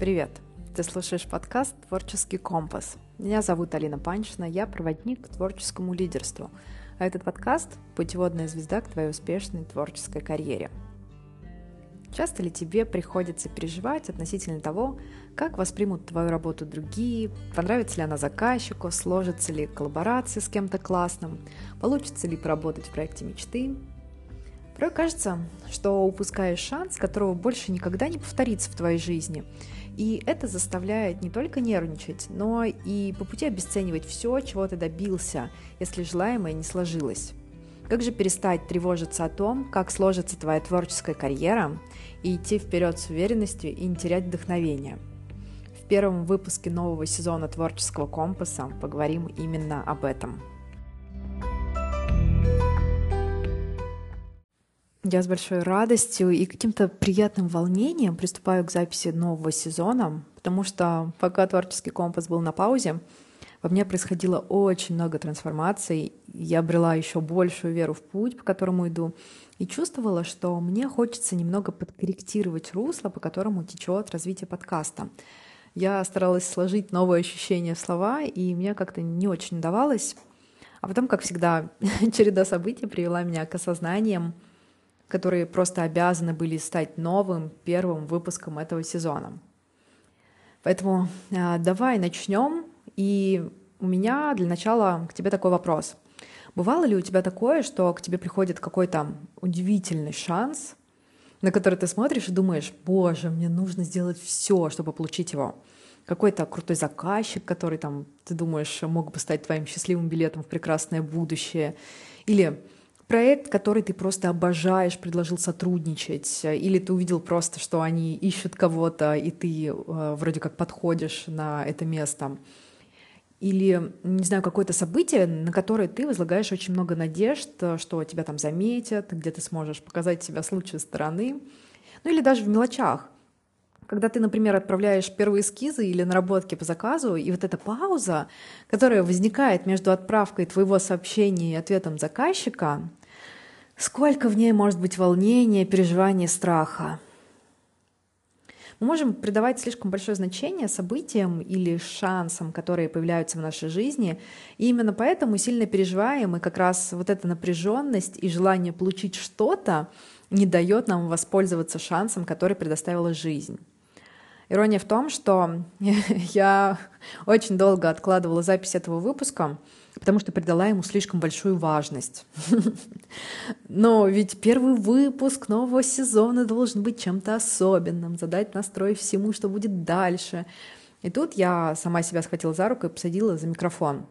Привет! Ты слушаешь подкаст «Творческий компас». Меня зовут Алина Панчина, я проводник к творческому лидерству. А этот подкаст – путеводная звезда к твоей успешной творческой карьере. Часто ли тебе приходится переживать относительно того, как воспримут твою работу другие, понравится ли она заказчику, сложится ли коллаборация с кем-то классным, получится ли поработать в проекте мечты, Порой кажется, что упускаешь шанс, которого больше никогда не повторится в твоей жизни. И это заставляет не только нервничать, но и по пути обесценивать все, чего ты добился, если желаемое не сложилось. Как же перестать тревожиться о том, как сложится твоя творческая карьера, и идти вперед с уверенностью и не терять вдохновение? В первом выпуске нового сезона творческого компаса поговорим именно об этом. Я с большой радостью и каким-то приятным волнением приступаю к записи нового сезона, потому что пока творческий компас был на паузе, во мне происходило очень много трансформаций, я обрела еще большую веру в путь, по которому иду, и чувствовала, что мне хочется немного подкорректировать русло, по которому течет развитие подкаста. Я старалась сложить новые ощущения в слова, и мне как-то не очень удавалось. А потом, как всегда, череда событий привела меня к осознаниям, которые просто обязаны были стать новым первым выпуском этого сезона. Поэтому э, давай начнем. И у меня для начала к тебе такой вопрос. Бывало ли у тебя такое, что к тебе приходит какой-то удивительный шанс, на который ты смотришь и думаешь, боже, мне нужно сделать все, чтобы получить его? Какой-то крутой заказчик, который там, ты думаешь, мог бы стать твоим счастливым билетом в прекрасное будущее. Или проект, который ты просто обожаешь, предложил сотрудничать, или ты увидел просто, что они ищут кого-то, и ты э, вроде как подходишь на это место, или, не знаю, какое-то событие, на которое ты возлагаешь очень много надежд, что тебя там заметят, где ты сможешь показать себя с лучшей стороны, ну или даже в мелочах. Когда ты, например, отправляешь первые эскизы или наработки по заказу, и вот эта пауза, которая возникает между отправкой твоего сообщения и ответом заказчика, Сколько в ней может быть волнения, переживания, страха? Мы можем придавать слишком большое значение событиям или шансам, которые появляются в нашей жизни, и именно поэтому сильно переживаем, и как раз вот эта напряженность и желание получить что-то не дает нам воспользоваться шансом, который предоставила жизнь. Ирония в том, что я очень долго откладывала запись этого выпуска, потому что придала ему слишком большую важность. Но ведь первый выпуск нового сезона должен быть чем-то особенным, задать настрой всему, что будет дальше. И тут я сама себя схватила за руку и посадила за микрофон.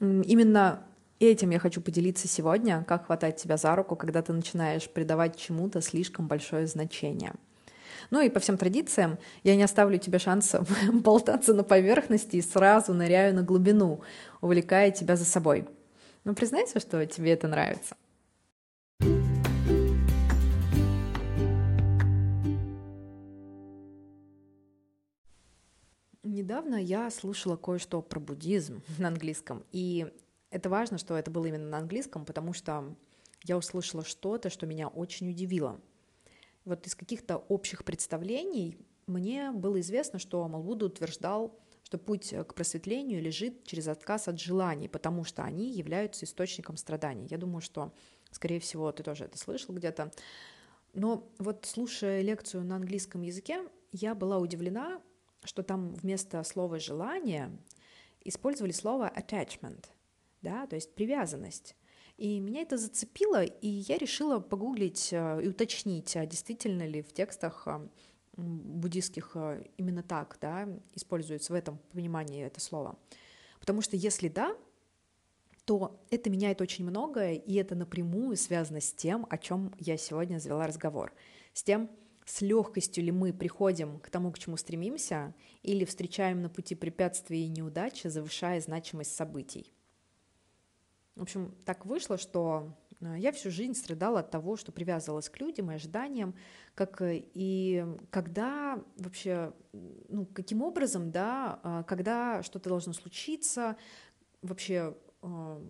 Именно этим я хочу поделиться сегодня, как хватать себя за руку, когда ты начинаешь придавать чему-то слишком большое значение — ну и по всем традициям я не оставлю тебе шанса болтаться на поверхности и сразу ныряю на глубину, увлекая тебя за собой. Ну признайся, что тебе это нравится. Недавно я слушала кое-что про буддизм на английском, и это важно, что это было именно на английском, потому что я услышала что-то, что меня очень удивило — вот из каких-то общих представлений мне было известно, что Малбуда утверждал, что путь к просветлению лежит через отказ от желаний, потому что они являются источником страданий. Я думаю, что, скорее всего, ты тоже это слышал где-то. Но вот слушая лекцию на английском языке, я была удивлена, что там вместо слова «желание» использовали слово attachment, да, то есть привязанность. И меня это зацепило, и я решила погуглить э, и уточнить, а действительно ли в текстах э, буддийских э, именно так да, используется в этом понимании это слово. Потому что если да, то это меняет очень многое, и это напрямую связано с тем, о чем я сегодня завела разговор. С тем, с легкостью ли мы приходим к тому, к чему стремимся, или встречаем на пути препятствия и неудачи, завышая значимость событий. В общем, так вышло, что э, я всю жизнь страдала от того, что привязывалась к людям и ожиданиям, как и когда вообще, ну, каким образом, да, а, когда что-то должно случиться, вообще э,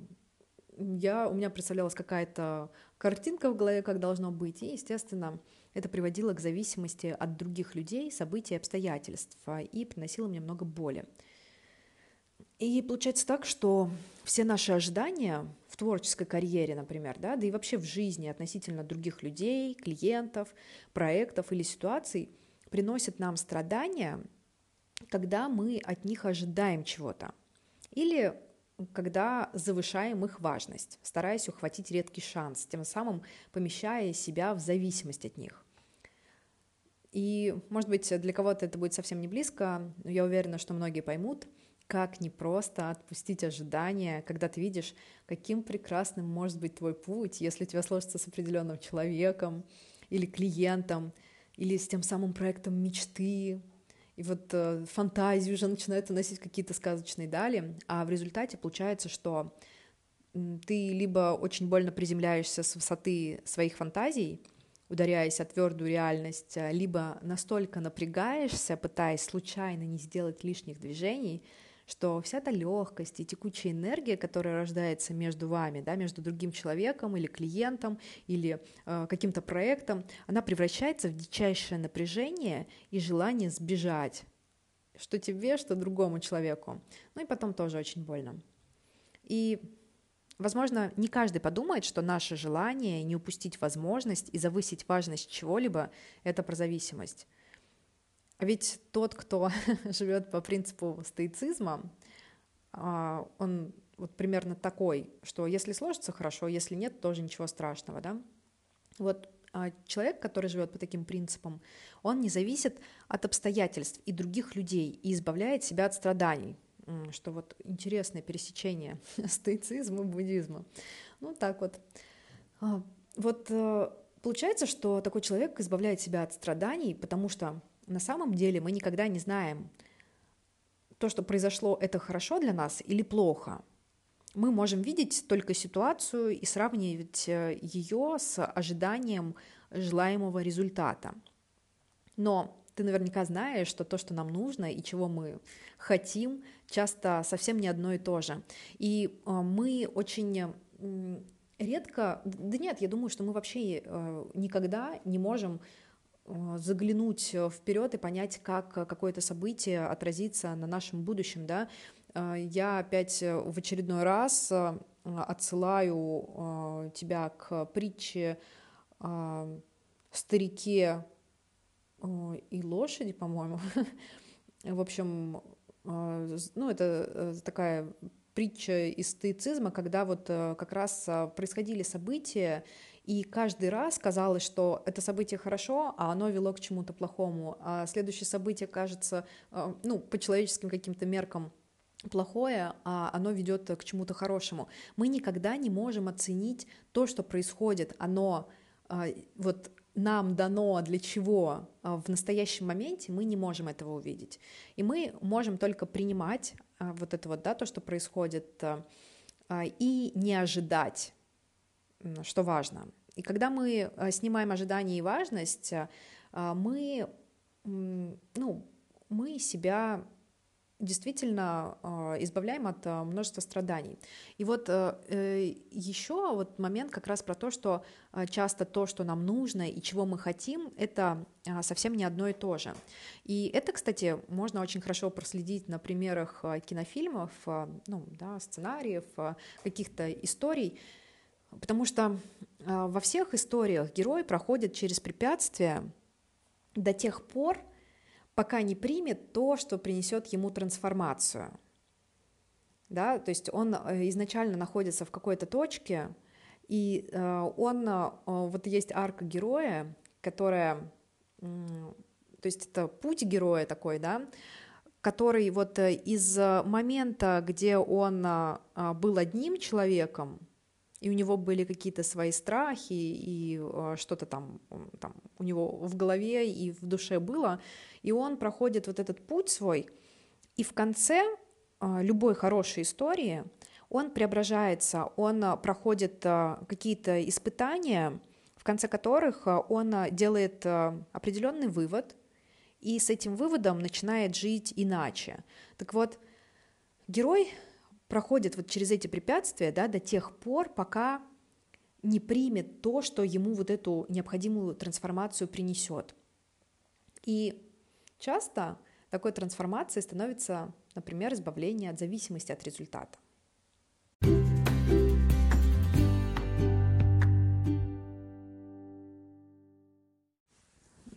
я, у меня представлялась какая-то картинка в голове, как должно быть, и, естественно, это приводило к зависимости от других людей, событий, обстоятельств, и приносило мне много боли. И получается так, что все наши ожидания в творческой карьере, например, да, да и вообще в жизни относительно других людей, клиентов, проектов или ситуаций приносят нам страдания, когда мы от них ожидаем чего-то. Или когда завышаем их важность, стараясь ухватить редкий шанс, тем самым помещая себя в зависимость от них. И, может быть, для кого-то это будет совсем не близко, но я уверена, что многие поймут, как непросто отпустить ожидания, когда ты видишь, каким прекрасным может быть твой путь, если у тебя сложится с определенным человеком или клиентом, или с тем самым проектом мечты, и вот э, фантазии уже начинают уносить какие-то сказочные дали, а в результате получается, что ты либо очень больно приземляешься с высоты своих фантазий, ударяясь о твердую реальность, а, либо настолько напрягаешься, пытаясь случайно не сделать лишних движений, что вся эта легкость и текучая энергия, которая рождается между вами, да, между другим человеком или клиентом или э, каким-то проектом, она превращается в дичайшее напряжение и желание сбежать, что тебе, что другому человеку. Ну и потом тоже очень больно. И Возможно, не каждый подумает, что наше желание не упустить возможность и завысить важность чего-либо — это про зависимость. А ведь тот, кто живет по принципу стоицизма, а, он вот примерно такой, что если сложится хорошо, если нет, тоже ничего страшного, да. Вот а человек, который живет по таким принципам, он не зависит от обстоятельств и других людей и избавляет себя от страданий, что вот интересное пересечение стоицизма и буддизма. Ну так вот. Вот э, получается, что такой человек избавляет себя от страданий, потому что на самом деле мы никогда не знаем, то, что произошло, это хорошо для нас или плохо. Мы можем видеть только ситуацию и сравнивать э, ее с ожиданием желаемого результата. Но ты наверняка знаешь, что то, что нам нужно и чего мы хотим, часто совсем не одно и то же. И э, мы очень редко, да нет, я думаю, что мы вообще э, никогда не можем заглянуть э, вперед и понять, как э, какое-то событие отразится на нашем будущем, да, я опять в очередной раз отсылаю тебя к притче старике и лошади, по-моему. В общем, ну, это такая притча из стоицизма, когда вот как раз происходили события, и каждый раз казалось, что это событие хорошо, а оно вело к чему-то плохому. А следующее событие кажется, э, ну, по человеческим каким-то меркам плохое, а оно ведет к чему-то хорошему. Мы никогда не можем оценить то, что происходит. Оно э, вот нам дано для чего э, в настоящем моменте, мы не можем этого увидеть. И мы можем только принимать вот это вот, да, то, что происходит, и не ожидать что важно. И когда мы э, снимаем ожидания и важность, э, мы, ну, мы себя действительно э, избавляем от множества страданий. И вот еще вот момент как раз про то, что часто то, что нам нужно и чего мы хотим, это совсем не одно и то же. И это, кстати, можно очень хорошо проследить на примерах кинофильмов, ну, да, сценариев, каких-то историй, Потому что а, во всех историях герой проходит через препятствия до тех пор, пока не примет то, что принесет ему трансформацию. Да, то есть он э, изначально находится в какой-то точке, и э, он, э, вот есть арка героя, которая, то есть это путь героя такой, да, который вот из момента, где он был одним человеком, и у него были какие-то свои страхи, и э, что-то там, там у него в голове и в душе было, и он проходит вот этот путь свой, и в конце э, любой хорошей истории он преображается, он э, проходит какие-то испытания, в конце которых он делает определенный вывод, и с этим выводом начинает жить иначе. Так вот, герой проходит вот через эти препятствия да, до тех пор, пока не примет то, что ему вот эту необходимую трансформацию принесет. И часто такой трансформацией становится, например, избавление от зависимости от результата.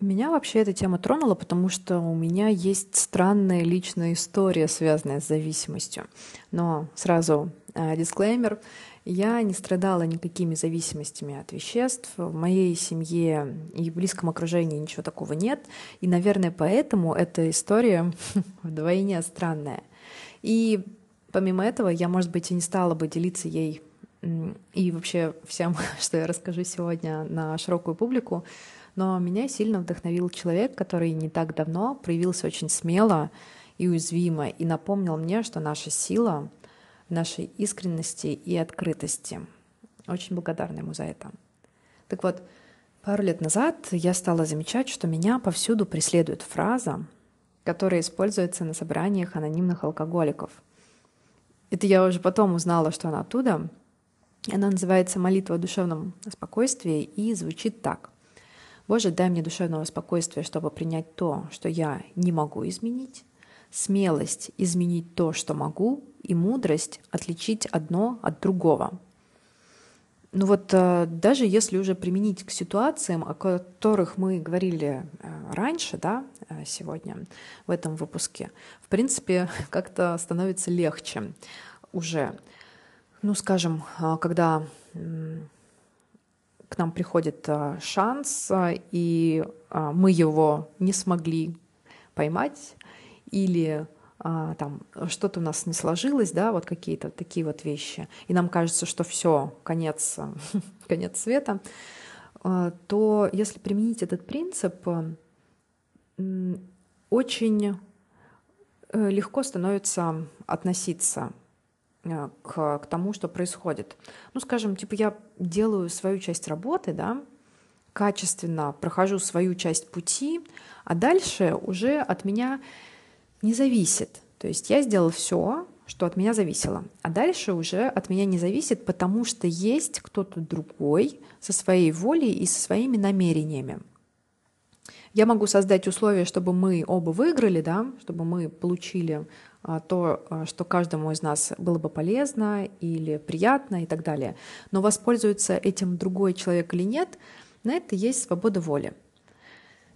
Меня вообще эта тема тронула, потому что у меня есть странная личная история, связанная с зависимостью. Но сразу э, дисклеймер. Я не страдала никакими зависимостями от веществ. В моей семье и близком окружении ничего такого нет. И, наверное, поэтому эта история вдвойне странная. И помимо этого, я, может быть, и не стала бы делиться ей и вообще всем, что я расскажу сегодня на широкую публику, но меня сильно вдохновил человек, который не так давно проявился очень смело и уязвимо и напомнил мне, что наша сила в нашей искренности и открытости. Очень благодарна ему за это. Так вот, пару лет назад я стала замечать, что меня повсюду преследует фраза, которая используется на собраниях анонимных алкоголиков. Это я уже потом узнала, что она оттуда. Она называется «Молитва о душевном спокойствии» и звучит так. Боже, дай мне душевного спокойствия, чтобы принять то, что я не могу изменить, смелость изменить то, что могу, и мудрость отличить одно от другого. Ну вот э, даже если уже применить к ситуациям, о которых мы говорили э, раньше, да, э, сегодня в этом выпуске, в принципе, как-то становится легче уже. Ну, скажем, когда к нам приходит а, шанс, и а, мы его не смогли поймать, или там что-то у нас не сложилось, да, вот какие-то такие вот вещи, и нам кажется, что все, конец, конец света, то если применить этот принцип, очень э, легко становится относиться Э, к, к тому, что происходит. Ну, скажем, типа я делаю свою часть работы, да, качественно прохожу свою часть пути, а дальше уже от меня не зависит. То есть я сделал все, что от меня зависело. А дальше уже от меня не зависит, потому что есть кто-то другой со своей волей и со своими намерениями. Я могу создать условия, чтобы мы оба выиграли, да, чтобы мы получили то, а, что каждому из нас было бы полезно или приятно и так далее. Но воспользуется этим другой человек или нет, на это есть свобода воли.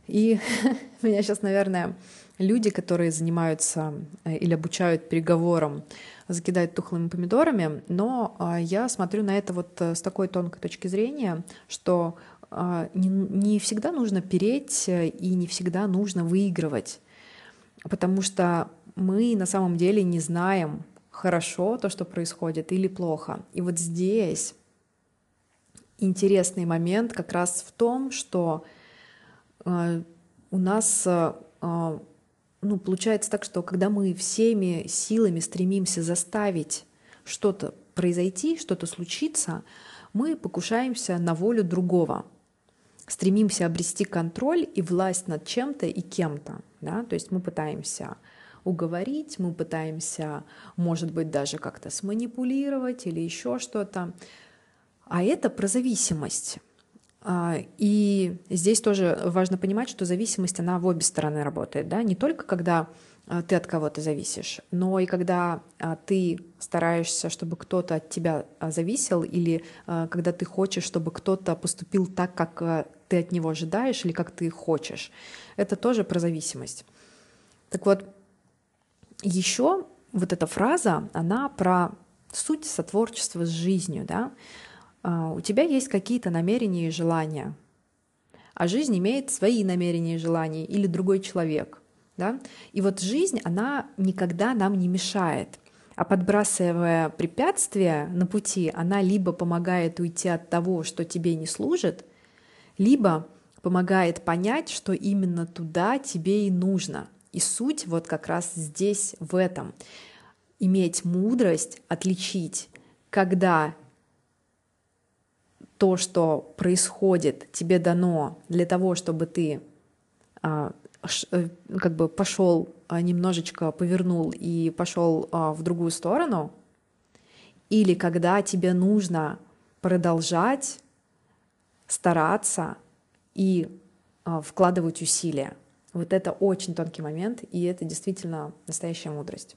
И меня сейчас, наверное, люди, которые занимаются э, или обучают переговорам, закидают тухлыми помидорами, но а, я смотрю на это вот э, с такой тонкой точки зрения, что не, не всегда нужно переть э, и не всегда нужно выигрывать, потому что мы на самом деле не знаем хорошо то, что происходит, или плохо. И вот здесь интересный момент как раз в том, что э, у нас э, ну, получается так, что когда мы всеми силами стремимся заставить что-то произойти, что-то случиться, мы покушаемся на волю другого, стремимся обрести контроль и власть над чем-то и кем-то. Да? То есть мы пытаемся уговорить, мы пытаемся, может быть, даже как-то сманипулировать или еще что-то. А это про зависимость. А, и здесь тоже важно понимать, что зависимость, она в обе стороны работает. Да? Не только когда а, ты от кого-то зависишь, но и когда а, ты стараешься, чтобы кто-то от тебя зависел, или когда ты хочешь, чтобы кто-то поступил так, как ты от него ожидаешь, или как ты хочешь. Это тоже про зависимость. Так вот, еще вот эта фраза, она про суть сотворчества с жизнью, да. А, у тебя есть какие-то намерения и желания, а жизнь имеет свои намерения и желания или другой человек, да. И вот жизнь, она никогда нам не мешает, а подбрасывая препятствия на пути, она либо помогает уйти от того, что тебе не служит, либо помогает понять, что именно туда тебе и нужно — и суть вот как раз здесь, в этом. Иметь мудрость, отличить, когда то, что происходит, тебе дано для того, чтобы ты а, э, как бы пошел а, немножечко повернул и пошел а, в другую сторону, или когда тебе нужно продолжать стараться и вкладывать усилия. Вот это очень тонкий момент, и это действительно настоящая мудрость.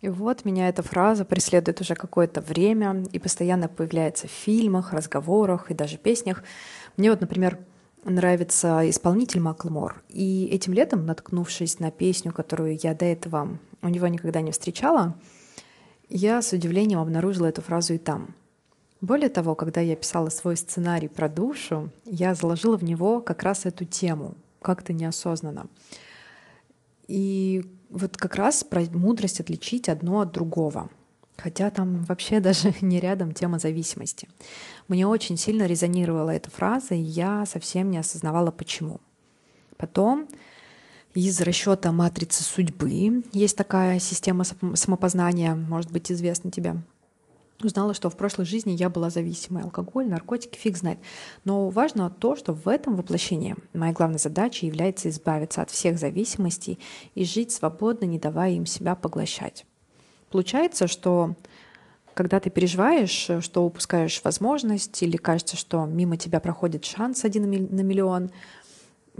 И вот меня эта фраза преследует уже какое-то время и постоянно появляется в фильмах, разговорах и даже песнях. Мне вот, например, нравится исполнитель Маклмор. И этим летом, наткнувшись на песню, которую я до этого у него никогда не встречала, я с удивлением обнаружила эту фразу и там. Более того, когда я писала свой сценарий про душу, я заложила в него как раз эту тему, как-то неосознанно. И вот как раз про мудрость отличить одно от другого. Хотя там вообще даже не рядом тема зависимости. Мне очень сильно резонировала эта фраза, и я совсем не осознавала, почему. Потом из расчета матрицы судьбы есть такая система самопознания, может быть, известна тебе. Узнала, что в прошлой жизни я была зависимой. Алкоголь, наркотики, фиг знает. Но важно то, что в этом воплощении моя главная задача является избавиться от всех зависимостей и жить свободно, не давая им себя поглощать. Получается, что когда ты переживаешь, что упускаешь возможность или кажется, что мимо тебя проходит шанс один на миллион,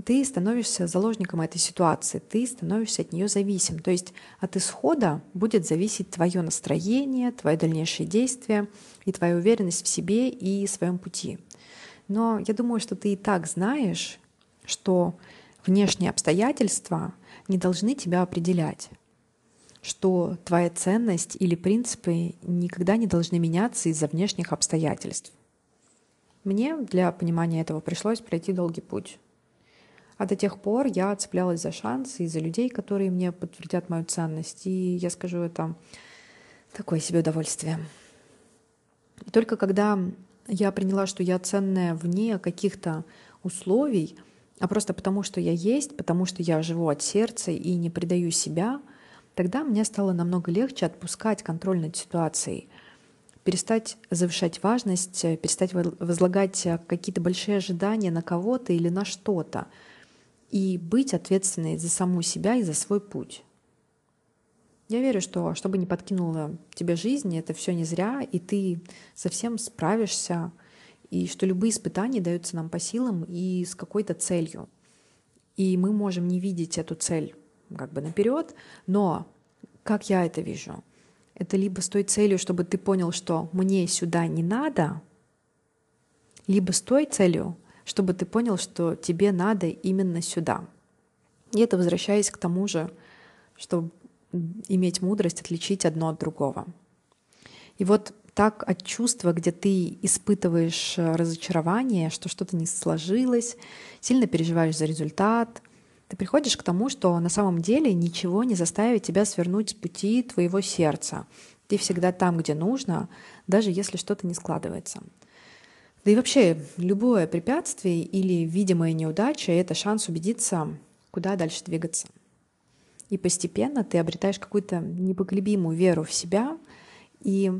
ты становишься заложником этой ситуации, ты становишься от нее зависим. То есть от исхода будет зависеть твое настроение, твои дальнейшие действия и твоя уверенность в себе и своем пути. Но я думаю, что ты и так знаешь, что внешние обстоятельства не должны тебя определять, что твоя ценность или принципы никогда не должны меняться из-за внешних обстоятельств. Мне для понимания этого пришлось пройти долгий путь. А до тех пор я цеплялась за шансы и за людей, которые мне подтвердят мою ценность. И я скажу, это такое себе удовольствие. И только когда я приняла, что я ценная вне каких-то условий, а просто потому, что я есть, потому что я живу от сердца и не предаю себя, тогда мне стало намного легче отпускать контроль над ситуацией, перестать завышать важность, перестать возлагать какие-то большие ожидания на кого-то или на что-то — и быть ответственной за саму себя и за свой путь. Я верю, что что бы ни подкинула тебе жизнь, это все не зря, и ты совсем справишься, и что любые испытания даются нам по силам и с какой-то целью. И мы можем не видеть эту цель как бы наперед, но как я это вижу? Это либо с той целью, чтобы ты понял, что мне сюда не надо, либо с той целью, чтобы ты понял, что тебе надо именно сюда. И это возвращаясь к тому же, чтобы иметь мудрость отличить одно от другого. И вот так от чувства, где ты испытываешь разочарование, что что-то не сложилось, сильно переживаешь за результат, ты приходишь к тому, что на самом деле ничего не заставит тебя свернуть с пути твоего сердца. Ты всегда там, где нужно, даже если что-то не складывается. Да и вообще, любое препятствие или видимая неудача — это шанс убедиться, куда дальше двигаться. И постепенно ты обретаешь какую-то непоколебимую веру в себя, и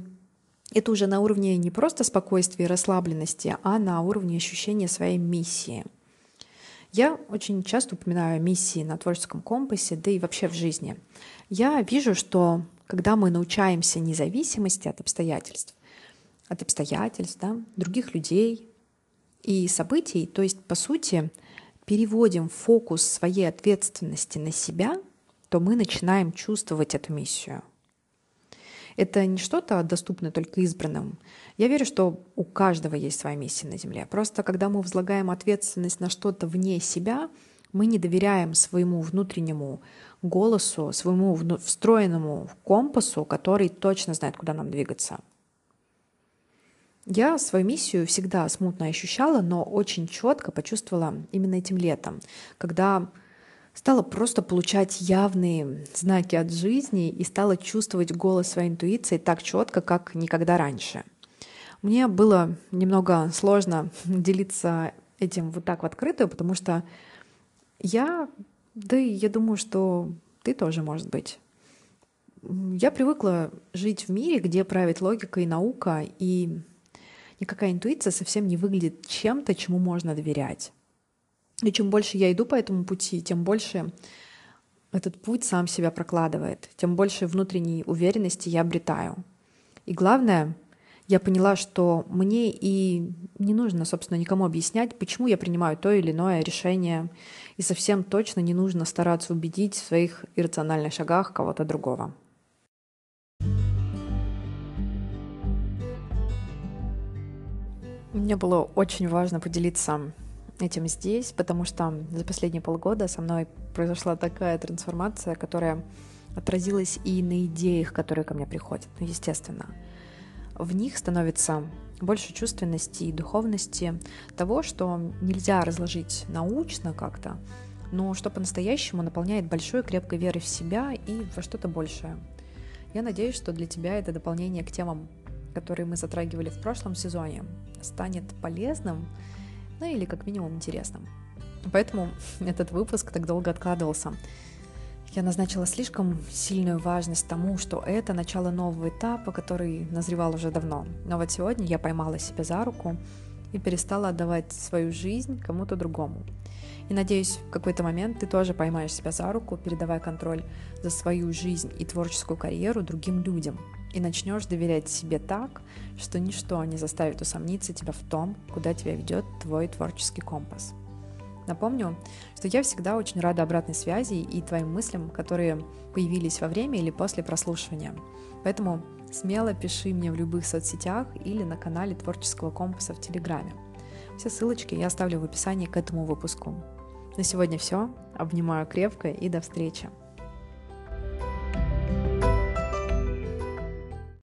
это уже на уровне не просто спокойствия и расслабленности, а на уровне ощущения своей миссии. Я очень часто упоминаю миссии на творческом компасе, да и вообще в жизни. Я вижу, что когда мы научаемся независимости от обстоятельств, от обстоятельств, да, других людей и событий. То есть, по сути, переводим фокус своей ответственности на себя, то мы начинаем чувствовать эту миссию. Это не что-то доступное только избранным. Я верю, что у каждого есть своя миссия на Земле. Просто когда мы возлагаем ответственность на что-то вне себя, мы не доверяем своему внутреннему голосу, своему встроенному компасу, который точно знает, куда нам двигаться. Я свою миссию всегда смутно ощущала, но очень четко почувствовала именно этим летом, когда стала просто получать явные знаки от жизни и стала чувствовать голос своей интуиции так четко, как никогда раньше. Мне было немного сложно делиться этим вот так в открытую, потому что я, да и я думаю, что ты тоже, может быть. Я привыкла жить в мире, где правит логика и наука, и никакая интуиция совсем не выглядит чем-то, чему можно доверять. И чем больше я иду по этому пути, тем больше этот путь сам себя прокладывает, тем больше внутренней уверенности я обретаю. И главное, я поняла, что мне и не нужно, собственно, никому объяснять, почему я принимаю то или иное решение, и совсем точно не нужно стараться убедить в своих иррациональных шагах кого-то другого. Мне было очень важно поделиться этим здесь, потому что за последние полгода со мной произошла такая трансформация, которая отразилась и на идеях, которые ко мне приходят, ну, естественно. В них становится больше чувственности и духовности того, что нельзя разложить научно как-то, но что по-настоящему наполняет большой крепкой верой в себя и во что-то большее. Я надеюсь, что для тебя это дополнение к темам, которые мы затрагивали в прошлом сезоне, станет полезным ну или как минимум интересным. Поэтому этот выпуск так долго откладывался. Я назначила слишком сильную важность тому, что это начало нового этапа, который назревал уже давно. Но вот сегодня я поймала себя за руку и перестала отдавать свою жизнь кому-то другому. И надеюсь, в какой-то момент ты тоже поймаешь себя за руку, передавая контроль за свою жизнь и творческую карьеру другим людям – и начнешь доверять себе так, что ничто не заставит усомниться тебя в том, куда тебя ведет твой творческий компас. Напомню, что я всегда очень рада обратной связи и твоим мыслям, которые появились во время или после прослушивания. Поэтому смело пиши мне в любых соцсетях или на канале Творческого компаса в Телеграме. Все ссылочки я оставлю в описании к этому выпуску. На сегодня все. Обнимаю крепко и до встречи.